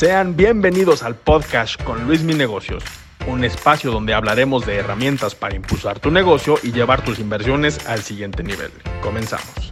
Sean bienvenidos al podcast con Luis Mi Negocios, un espacio donde hablaremos de herramientas para impulsar tu negocio y llevar tus inversiones al siguiente nivel. Comenzamos.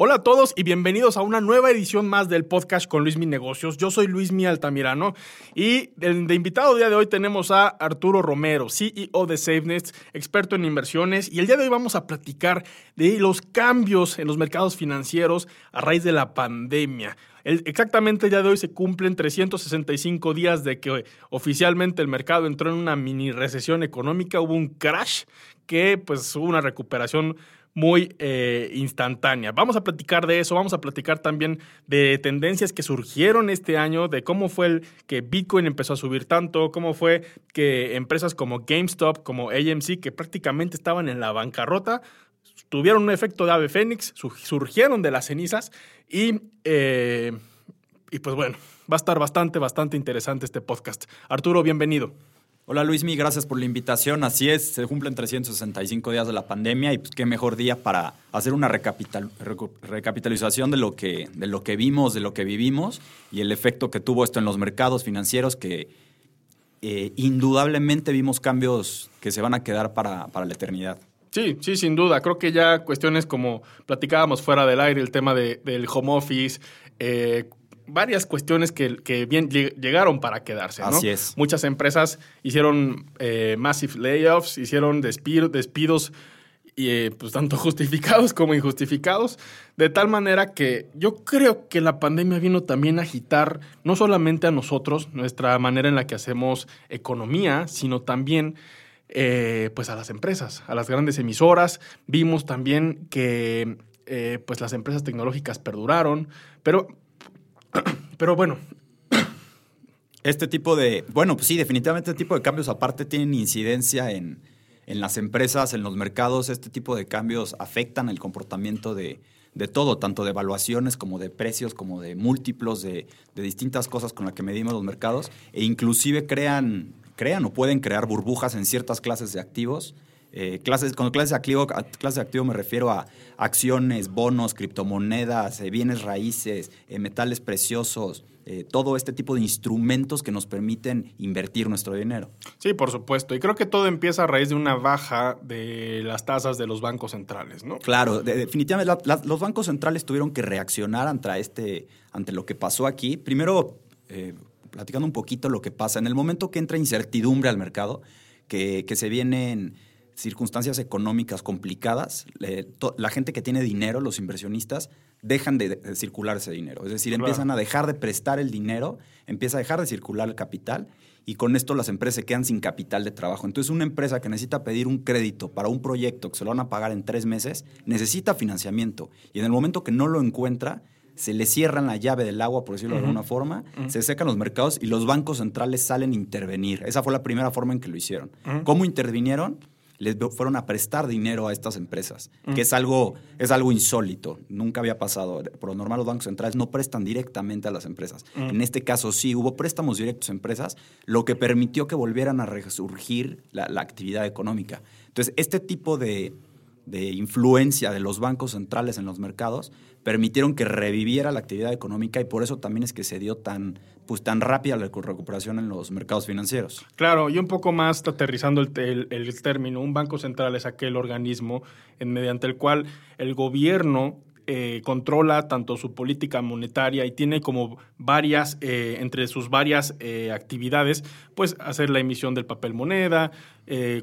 Hola a todos y bienvenidos a una nueva edición más del podcast con Luis Mi Negocios. Yo soy Luis Mi Altamirano y de, invitado día de hoy tenemos a Arturo Romero, CEO de SafeNet, experto en inversiones y el día de hoy vamos a platicar de los cambios en los mercados financieros a raíz de la pandemia. exactamente el día de hoy se cumplen 365 días de que oficialmente el mercado entró en una mini recesión económica, hubo un crash que pues hubo una recuperación muy eh, instantánea. Vamos a platicar de eso, vamos a platicar también de tendencias que surgieron este año, de cómo fue el que Bitcoin empezó a subir tanto, cómo fue que empresas como GameStop, como AMC, que prácticamente estaban en la bancarrota, tuvieron un efecto de ave fénix, surgieron de las cenizas y, eh, y pues bueno, va a estar bastante, bastante interesante este podcast. Arturo, bienvenido. Hola Luismi, gracias por la invitación. Así es, se cumplen 365 días de la pandemia y pues qué mejor día para hacer una recapitalización de lo, que, de lo que vimos, de lo que vivimos y el efecto que tuvo esto en los mercados financieros que eh, indudablemente vimos cambios que se van a quedar para, para la eternidad. Sí, sí, sin duda. Creo que ya cuestiones como platicábamos fuera del aire, el tema de, del home office, eh, varias cuestiones que, bien llegaron para quedarse. ¿no? Así es. Muchas empresas hicieron eh, massive layoffs, hicieron despidos y, eh, pues tanto justificados como injustificados, de tal manera que yo creo que la pandemia vino también a agitar no solamente a nosotros, nuestra manera en la que hacemos economía, sino también eh, pues a las empresas, a las grandes emisoras. Vimos también que pues las empresas tecnológicas perduraron, pero pero bueno. Este tipo de, bueno, pues sí, definitivamente este tipo de cambios aparte tienen incidencia en, las empresas, en los mercados. Este tipo de cambios afectan el comportamiento de, todo, tanto de evaluaciones como de precios, como de múltiplos, de, distintas cosas con las que medimos los mercados, e inclusive crean, crean o pueden crear burbujas en ciertas clases de activos eh, clases, con clases de, activo, clases de activo me refiero a acciones, bonos, criptomonedas, eh, bienes raíces, eh, metales preciosos, todo este tipo de instrumentos que nos permiten invertir nuestro dinero. Sí, por supuesto. Y creo que todo empieza a raíz de una baja de las tasas de los bancos centrales, ¿no? Claro, definitivamente los bancos centrales tuvieron que reaccionar ante, este, ante lo que pasó aquí. Primero, platicando un poquito lo que pasa. En el momento que entra incertidumbre al mercado, que, que se vienen circunstancias económicas complicadas, la gente que tiene dinero, los inversionistas, dejan de, circular ese dinero. Es decir, empiezan a dejar de prestar el dinero, empieza a dejar de circular el capital y con esto las empresas se quedan sin capital de trabajo. Entonces, una empresa que necesita pedir un crédito para un proyecto que se lo van a pagar en tres meses, necesita financiamiento. Y en el momento que no lo encuentra, se le cierran la llave del agua, por decirlo de alguna forma, se secan los mercados y los bancos centrales salen a intervenir. Esa fue la primera forma en que lo hicieron. ¿Cómo intervinieron? Les fueron a prestar dinero a estas empresas, mm. que es algo, es algo insólito, nunca había pasado. Por lo normal los bancos centrales no prestan directamente a las empresas. Mm. En este caso sí, hubo préstamos directos a empresas, lo que permitió que volvieran a resurgir la, actividad económica. Entonces, este tipo de, de influencia de los bancos centrales en los mercados permitieron que reviviera la actividad económica y por eso también es que se dio tan, pues, tan rápida la recuperación en los mercados financieros. Claro, y un poco más aterrizando el, el, término, un banco central es aquel organismo en, mediante el cual el gobierno eh, controla tanto su política monetaria y tiene como varias, eh, entre sus varias eh, actividades, pues hacer la emisión del papel moneda,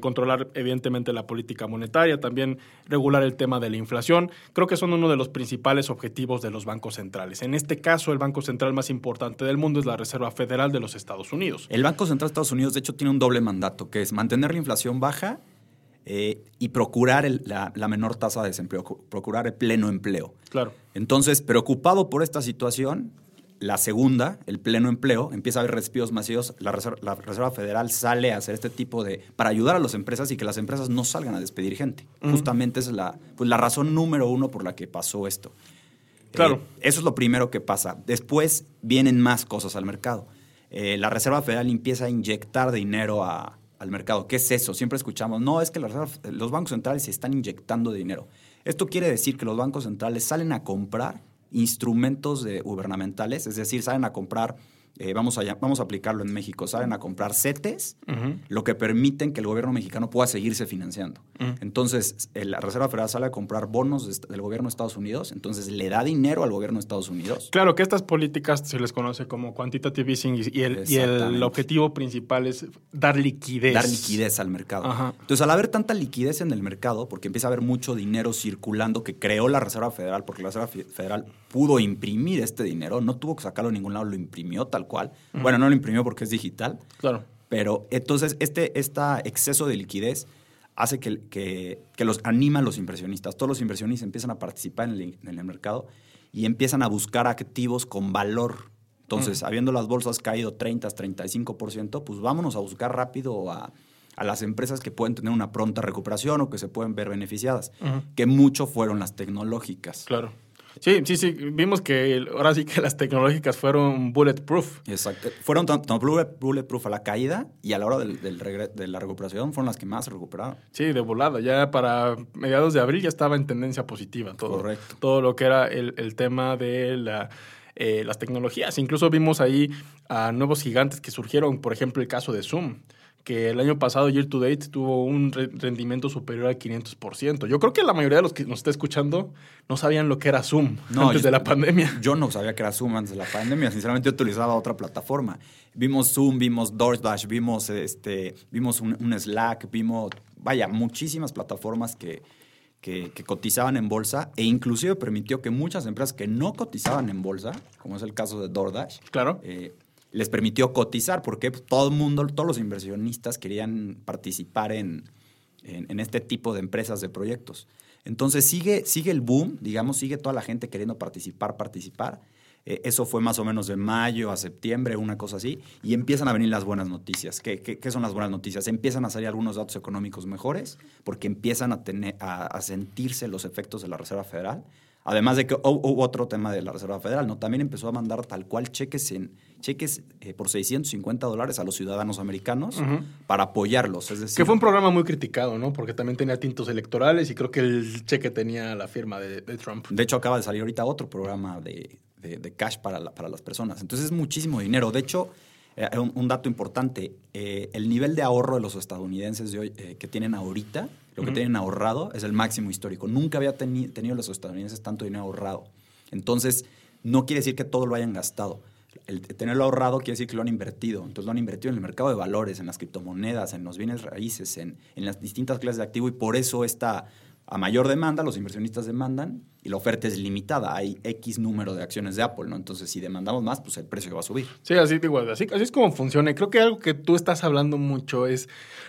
controlar evidentemente la política monetaria, también regular el tema de la inflación. Creo que son uno de los principales objetivos de los bancos centrales. En este caso, el banco central más importante del mundo es la Reserva Federal de los Estados Unidos. El Banco Central de Estados Unidos, de hecho, tiene un doble mandato, que es mantener la inflación baja eh, y procurar la, menor tasa de desempleo, procurar el pleno empleo. Claro. Entonces, preocupado por esta situación, la segunda, el pleno empleo, empieza a haber despidos masivos, la Reserva, Federal sale a hacer este tipo de... para ayudar a las empresas y que las empresas no salgan a despedir gente. Justamente esa es la, pues, la razón número uno por la que pasó esto. Claro. Eh, eso es lo primero que pasa. Después vienen más cosas al mercado. Eh, la Reserva Federal empieza a inyectar dinero a, al mercado. ¿Qué es eso? Siempre escuchamos, no, es que los bancos centrales se están inyectando dinero. Esto quiere decir que los bancos centrales salen a comprar instrumentos de gubernamentales, es decir, salen a comprar eh, vamos, a, vamos a aplicarlo en México, salen a comprar CETES, lo que permiten que el gobierno mexicano pueda seguirse financiando. Entonces, la Reserva Federal sale a comprar bonos del gobierno de Estados Unidos, entonces le da dinero al gobierno de Estados Unidos. Claro que estas políticas se les conoce como quantitative easing y el, y el objetivo principal es dar liquidez. Dar liquidez al mercado. Entonces, al haber tanta liquidez en el mercado, porque empieza a haber mucho dinero circulando que creó la Reserva Federal, porque la Reserva Federal pudo imprimir este dinero, no tuvo que sacarlo de ningún lado, lo imprimió tal cual. Bueno, no lo imprimió porque es digital. Claro. Pero entonces este, este exceso de liquidez hace que, que, los anima a los inversionistas. Todos los inversionistas empiezan a participar en el, mercado y empiezan a buscar activos con valor. Entonces, habiendo las bolsas caído 30, 35%, pues vámonos a buscar rápido a, a, las empresas que pueden tener una pronta recuperación o que se pueden ver beneficiadas, que mucho fueron las tecnológicas. Claro. Sí, sí, sí. Vimos que ahora sí que las tecnológicas fueron bulletproof. Exacto. Fueron tanto bulletproof a la caída y a la hora del, de la recuperación fueron las que más se recuperaron. Sí, de volada. Ya para mediados de abril ya estaba en tendencia positiva todo. Correcto. Todo lo que era el, el tema de la, eh, las tecnologías. Incluso vimos ahí a nuevos gigantes que surgieron, por ejemplo, el caso de Zoom que el año pasado, year to date, tuvo un rendimiento superior al 500%. Yo creo que la mayoría de los que nos está escuchando no sabían lo que era Zoom antes de la pandemia. Yo no sabía que era Zoom antes de la pandemia. Sinceramente, yo utilizaba otra plataforma. Vimos Zoom, vimos DoorDash, vimos, este, vimos un, Slack, vimos, vaya, muchísimas plataformas que, que, cotizaban en bolsa e inclusive permitió que muchas empresas que no cotizaban en bolsa, como es el caso de DoorDash, claro. Eh, les permitió cotizar, porque todo el mundo, todos los inversionistas querían participar en, en, este tipo de empresas, de proyectos. Entonces sigue, sigue el boom, digamos, sigue toda la gente queriendo participar, participar. Eh, eso fue más o menos de mayo a septiembre, una cosa así, y empiezan a venir las buenas noticias. ¿Qué, son las buenas noticias? Empiezan a salir algunos datos económicos mejores, porque empiezan a, tener, a sentirse los efectos de la Reserva Federal. Además de que hubo otro tema de la Reserva Federal, ¿no? También empezó a mandar tal cual cheques en cheques eh, por 650 dólares a los ciudadanos americanos para apoyarlos. Es decir, que fue un programa muy criticado, ¿no? Porque también tenía tintos electorales y creo que el cheque tenía la firma de, Trump. De hecho, acaba de salir ahorita otro programa de, cash para, para las personas. Entonces es muchísimo dinero. De hecho, eh, un, dato importante, eh, el nivel de ahorro de los estadounidenses de hoy, que tienen ahorita, lo que tienen ahorrado, es el máximo histórico. Nunca había tenido los estadounidenses tanto dinero ahorrado. Entonces, no quiere decir que todo lo hayan gastado el tenerlo ahorrado quiere decir que lo han invertido. Entonces lo han invertido en el mercado de valores, en las criptomonedas, en los bienes raíces, en, las distintas clases de activo y por eso está a mayor demanda, los inversionistas demandan y la oferta es limitada. Hay X número de acciones de Apple, ¿no? Entonces, si demandamos más, pues el precio va a subir. Sí, así, igual, así, así es como funciona. Y creo que algo que tú estás hablando mucho es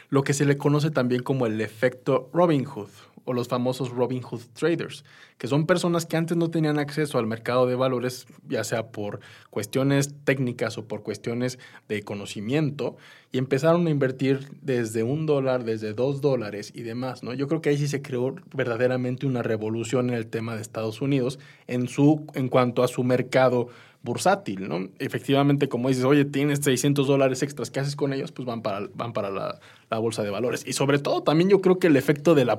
lo que se le conoce también como el efecto Robin Hood o los famosos Robin Hood traders, que son personas que antes no tenían acceso al mercado de valores, ya sea por cuestiones técnicas o por cuestiones de conocimiento, y empezaron a invertir desde un dólar, desde dos dólares y demás, ¿no? Yo creo que ahí sí se creó verdaderamente una revolución en el tema de Estados Unidos en, su, en cuanto a su mercado bursátil, ¿no? Efectivamente, como dices, oye, tienes 600 dólares extras, ¿qué haces con ellos? Pues van para, van para la, bolsa de valores. Y sobre todo, también yo creo que el efecto del,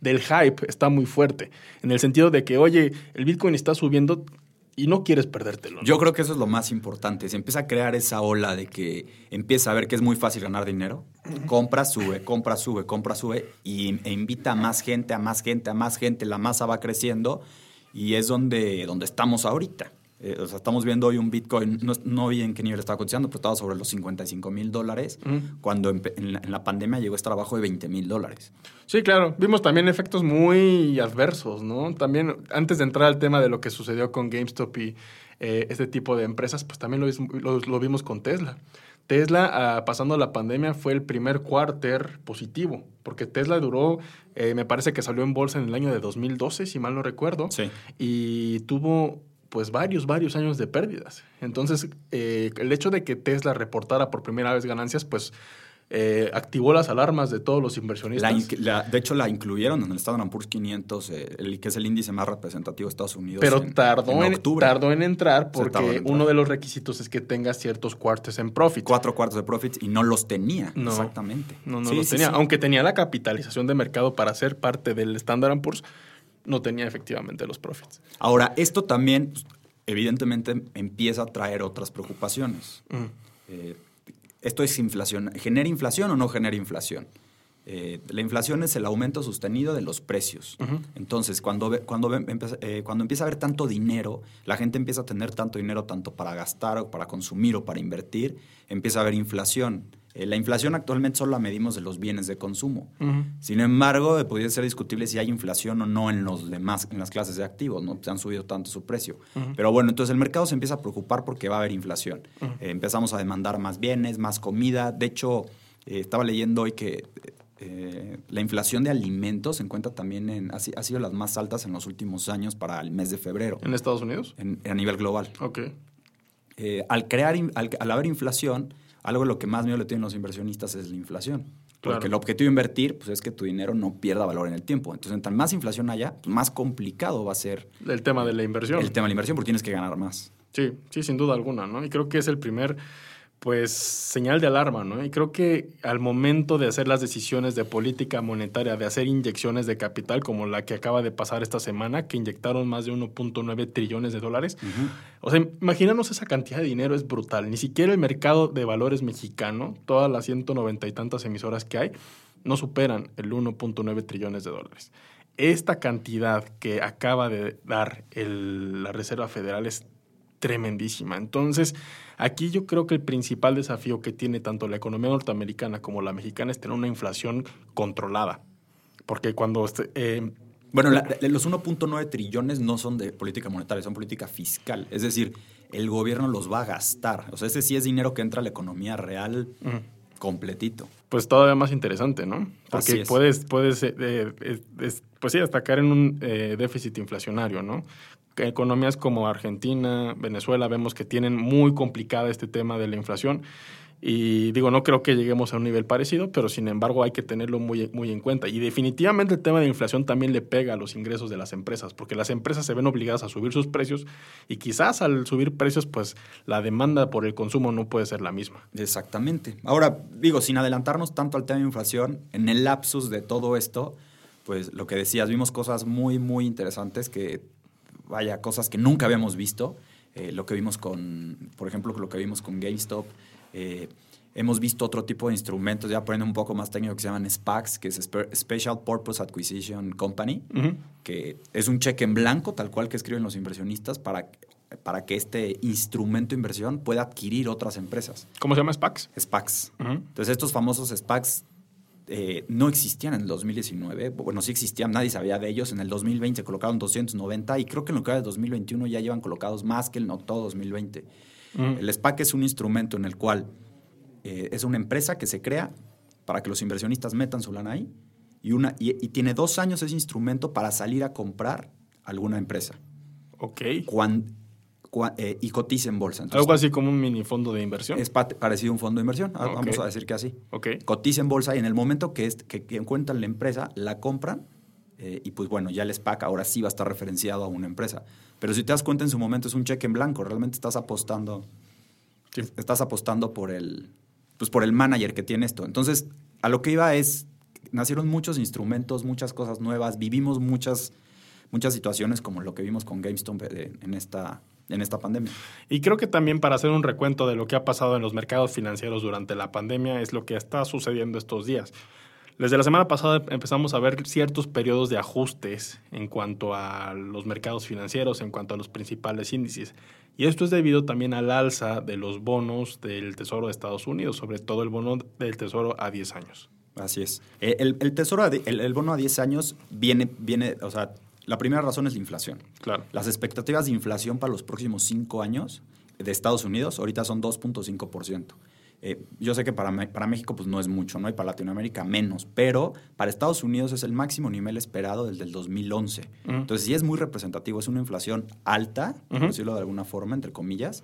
del hype está muy fuerte, en el sentido de que, oye, el Bitcoin está subiendo y no quieres perdértelo. Yo creo que eso es lo más importante. Se empieza a crear esa ola de que empieza a ver que es muy fácil ganar dinero. Compra, sube, compra, sube, compra, sube y, e invita a más gente, a más gente, a más gente. La masa va creciendo y es donde, donde estamos ahorita. Eh, o sea, estamos viendo hoy un Bitcoin, no, no vi en qué nivel estaba cotizando, pero estaba sobre los 55 mil dólares, cuando en, la, pandemia llegó a estar abajo de 20 mil dólares. Sí, claro. Vimos también efectos muy adversos, ¿no? También, antes de entrar al tema de lo que sucedió con GameStop y eh, este tipo de empresas, pues también lo, lo, vimos con Tesla. Tesla, ah, pasando la pandemia, fue el primer cuarter positivo, porque Tesla duró, eh, me parece que salió en bolsa en el año de 2012, si mal no recuerdo, sí. y tuvo pues varios, varios años de pérdidas. Entonces, eh, el hecho de que Tesla reportara por primera vez ganancias, pues eh, activó las alarmas de todos los inversionistas. de hecho, la incluyeron en el Standard Poor's 500, eh, el, que es el índice más representativo de Estados Unidos. Pero tardó, en, tardó en entrar porque uno de los requisitos es que tenga ciertos cuartos en profit. Cuatro cuartos de profit y no los tenía. Exactamente. No, no los tenía. Aunque tenía la capitalización de mercado para ser parte del Standard Poor's, no tenía efectivamente los profits. Ahora, esto también, pues, evidentemente, empieza a traer otras preocupaciones. Mm. Eh, esto es inflación. ¿Genera inflación o no genera inflación? Eh, la inflación es el aumento sostenido de los precios. Entonces, cuando, cuando, eh, cuando empieza a haber tanto dinero, la gente empieza a tener tanto dinero tanto para gastar o para consumir o para invertir, empieza a haber inflación. Eh, la inflación actualmente solo la medimos de los bienes de consumo. Sin embargo, podría ser discutible si hay inflación o no en los demás, en las clases de activos, ¿no? Se han subido tanto su precio. Pero bueno, entonces el mercado se empieza a preocupar porque va a haber inflación. Eh, empezamos a demandar más bienes, más comida. De hecho, eh, estaba leyendo hoy que la inflación de alimentos se encuentra también en, ha, ha, sido las más altas en los últimos años para el mes de febrero. ¿En Estados Unidos? a nivel global. Ok. al crear, al, al haber inflación, algo lo que más miedo le tienen los inversionistas es la inflación. Porque el objetivo de invertir pues, es que tu dinero no pierda valor en el tiempo. Entonces, entre más inflación haya, pues, más complicado va a ser. El tema de la inversión. El tema de la inversión, porque tienes que ganar más. Sí, sí, sin duda alguna, ¿no? Y creo que es el primer pues señal de alarma, ¿no? Y creo que al momento de hacer las decisiones de política monetaria, de hacer inyecciones de capital como la que acaba de pasar esta semana, que inyectaron más de 1.9 trillones de dólares, o sea, imagínanos esa cantidad de dinero es brutal. Ni siquiera el mercado de valores mexicano, todas las 190 y tantas emisoras que hay, no superan el 1.9 trillones de dólares. Esta cantidad que acaba de dar la Reserva Federal es tremendísima. Entonces, aquí yo creo que el principal desafío que tiene tanto la economía norteamericana como la mexicana es tener una inflación controlada. Porque cuando... Este, eh, bueno, los 1.9 trillones no son de política monetaria, son política fiscal. Es decir, el gobierno los va a gastar. O sea, ese sí es dinero que entra a la economía real completito. Pues todavía más interesante, ¿no? Porque puedes, puedes eh, eh, pues sí, hasta caer en un déficit inflacionario, ¿no? Economías como Argentina, Venezuela, vemos que tienen muy complicada este tema de la inflación. Y digo, no creo que lleguemos a un nivel parecido, pero sin embargo hay que tenerlo muy, muy en cuenta. Y definitivamente el tema de inflación también le pega a los ingresos de las empresas, porque las empresas se ven obligadas a subir sus precios y quizás al subir precios, pues la demanda por el consumo no puede ser la misma. Exactamente. Ahora, digo, sin adelantarnos tanto al tema de inflación, en el lapsus de todo esto, pues lo que decías, vimos cosas muy, muy interesantes que vaya, cosas que nunca habíamos visto. Eh, lo que vimos con, por ejemplo, lo que vimos con GameStop. Eh, hemos visto otro tipo de instrumentos, ya poniendo un poco más técnico, que se llaman SPACs, que es Special Purpose Acquisition Company, que es un cheque en blanco, tal cual que escriben los inversionistas, para, para que este instrumento de inversión pueda adquirir otras empresas. ¿Cómo se llama SPACs? SPACs. Entonces, estos famosos SPACs eh, no existían en el 2019. Bueno, sí existían, nadie sabía de ellos. En el 2020 se colocaron 290 y creo que en lo que va de 2021 ya llevan colocados más que en todo 2020. El SPAC es un instrumento en el cual eh, es una empresa que se crea para que los inversionistas metan su lana ahí y, una, y, tiene dos años ese instrumento para salir a comprar alguna empresa. Ok. Cuando, eh, y cotiza en bolsa. Algo así como un mini fondo de inversión. Es parecido a un fondo de inversión, ah, vamos a decir que así. Okay. Cotiza en bolsa y en el momento que, es, que, encuentran la empresa, la compran eh, y pues bueno, ya el SPAC ahora sí va a estar referenciado a una empresa. Pero si te das cuenta en su momento es un cheque en blanco, realmente estás apostando, estás apostando por el, pues por el manager que tiene esto. Entonces, a lo que iba es, nacieron muchos instrumentos, muchas cosas nuevas, vivimos muchas, muchas situaciones como lo que vimos con GameStop eh, en esta en esta pandemia. Y creo que también para hacer un recuento de lo que ha pasado en los mercados financieros durante la pandemia es lo que está sucediendo estos días. Desde la semana pasada empezamos a ver ciertos periodos de ajustes en cuanto a los mercados financieros, en cuanto a los principales índices. Y esto es debido también al alza de los bonos del Tesoro de Estados Unidos, sobre todo el bono del Tesoro a 10 años. Así es. Eh, el, Tesoro, el, el, bono a 10 años viene, viene, o sea, la primera razón es la inflación. Claro. Las expectativas de inflación para los próximos cinco años de Estados Unidos ahorita son 2.5%. Eh, yo sé que para, para México pues no es mucho, ¿no? Y para Latinoamérica menos, pero para Estados Unidos es el máximo nivel esperado desde el 2011. Entonces sí es muy representativo, es una inflación alta, por decirlo de alguna forma, entre comillas,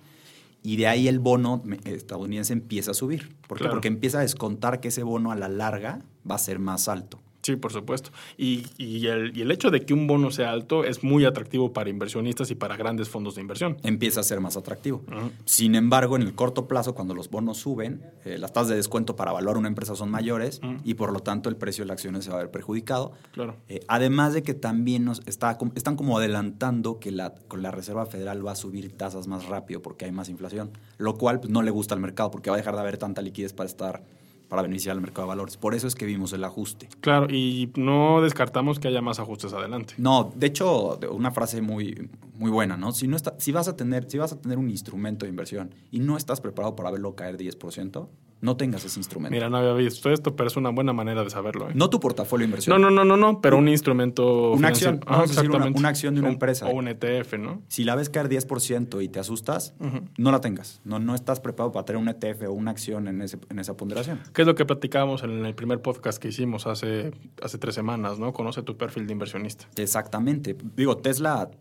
y de ahí el bono estadounidense empieza a subir. ¿Por qué? Porque empieza a descontar que ese bono a la larga va a ser más alto. Sí, por supuesto. Y, y, el, y, el, hecho de que un bono sea alto es muy atractivo para inversionistas y para grandes fondos de inversión. Empieza a ser más atractivo. Uh -huh. Sin embargo, en el corto plazo, cuando los bonos suben, eh, las tasas de descuento para valorar una empresa son mayores uh -huh. y por lo tanto el precio de la acción se va a ver perjudicado. Claro. Eh, además de que también nos está, están como adelantando que la, con la Reserva Federal va a subir tasas más rápido porque hay más inflación, lo cual pues, no le gusta al mercado porque va a dejar de haber tanta liquidez para estar para beneficiar al mercado de valores. Por eso es que vimos el ajuste. Claro, y no descartamos que haya más ajustes adelante. No, de hecho, una frase muy, muy buena, ¿no? Si, no está, si, vas a tener, si vas a tener un instrumento de inversión y no estás preparado para verlo caer 10%, no tengas ese instrumento. Mira, no había visto esto, pero es una buena manera de saberlo. ¿eh? No tu portafolio de inversión. No, no, no, no, no pero un instrumento. Una acción. Ah, exactamente. Una, una, acción de una empresa. O un ETF, ¿no? Si la ves caer 10% y te asustas, uh -huh. no la tengas. No, no estás preparado para tener un ETF o una acción en, ese, en esa ponderación. ¿Qué es lo que platicábamos en el primer podcast que hicimos hace, hace tres semanas, ¿no? Conoce tu perfil de inversionista. Exactamente. Digo, Tesla,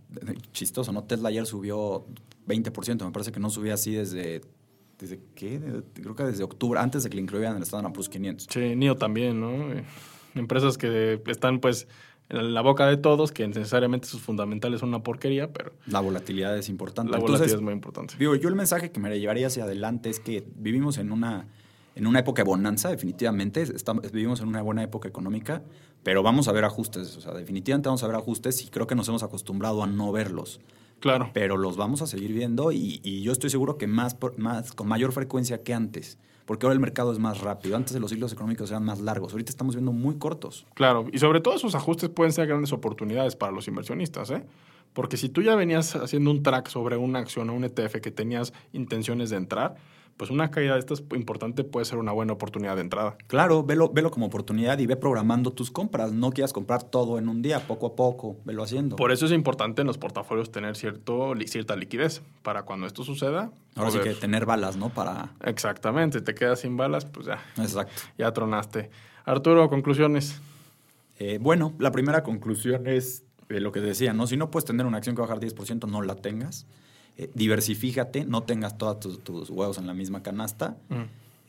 chistoso, ¿no? Tesla ayer subió 20%. Me parece que no subía así desde ¿Desde qué? Creo que desde octubre, antes de que le incluyeran el Standard Poor's 500. Sí, NIO también, ¿no? Empresas que están, pues, en la boca de todos, que necesariamente sus fundamentales son una porquería, pero... La volatilidad es importante. La volatilidad Entonces, es muy importante. Digo, yo el mensaje que me llevaría hacia adelante es que vivimos en una, en una época de bonanza, definitivamente. Estamos, vivimos en una buena época económica, pero vamos a ver ajustes. O sea, definitivamente vamos a ver ajustes y creo que nos hemos acostumbrado a no verlos. Claro. Pero los vamos a seguir viendo y, y yo estoy seguro que más, más, con mayor frecuencia que antes. Porque ahora el mercado es más rápido. Antes los ciclos económicos eran más largos. Ahorita estamos viendo muy cortos. Claro. Y sobre todo esos ajustes pueden ser grandes oportunidades para los inversionistas. ¿eh? Porque si tú ya venías haciendo un track sobre una acción o un ETF que tenías intenciones de entrar, pues una caída de estas importante puede ser una buena oportunidad de entrada. Claro, velo, velo como oportunidad y ve programando tus compras. No quieras comprar todo en un día, poco a poco, velo haciendo. Por eso es importante en los portafolios tener cierto, cierta liquidez para cuando esto suceda. Ahora poder... sí que tener balas, ¿no? Para... Exactamente, te quedas sin balas, pues ya. Exacto. Ya tronaste. Arturo, conclusiones. Eh, bueno, la primera conclusión es eh, lo que decía, ¿no? Si no puedes tener una acción que bajar 10%, no la tengas eh, diversifícate, no tengas todos tus, tus, huevos en la misma canasta mm.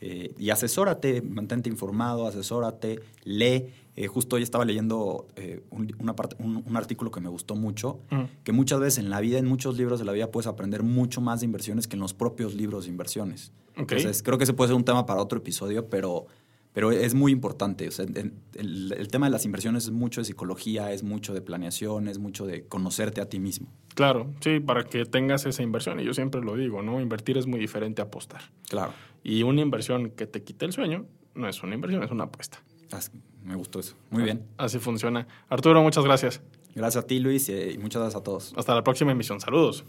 eh, y asesórate, mantente informado, asesórate, lee. Eh, justo hoy estaba leyendo un, una parte, un, un, artículo que me gustó mucho, mm. que muchas veces en la vida, en muchos libros de la vida, puedes aprender mucho más de inversiones que en los propios libros de inversiones. Okay. Entonces, creo que ese puede ser un tema para otro episodio, pero pero es muy importante. O sea, el, tema de las inversiones es mucho de psicología, es mucho de planeación, es mucho de conocerte a ti mismo. Claro, sí, para que tengas esa inversión. Y yo siempre lo digo, ¿no? Invertir es muy diferente a apostar. Claro. Y una inversión que te quite el sueño no es una inversión, es una apuesta. Así, me gustó eso. Muy bien. Así funciona. Arturo, muchas gracias. Gracias a ti, Luis, y muchas gracias a todos. Hasta la próxima emisión. Saludos.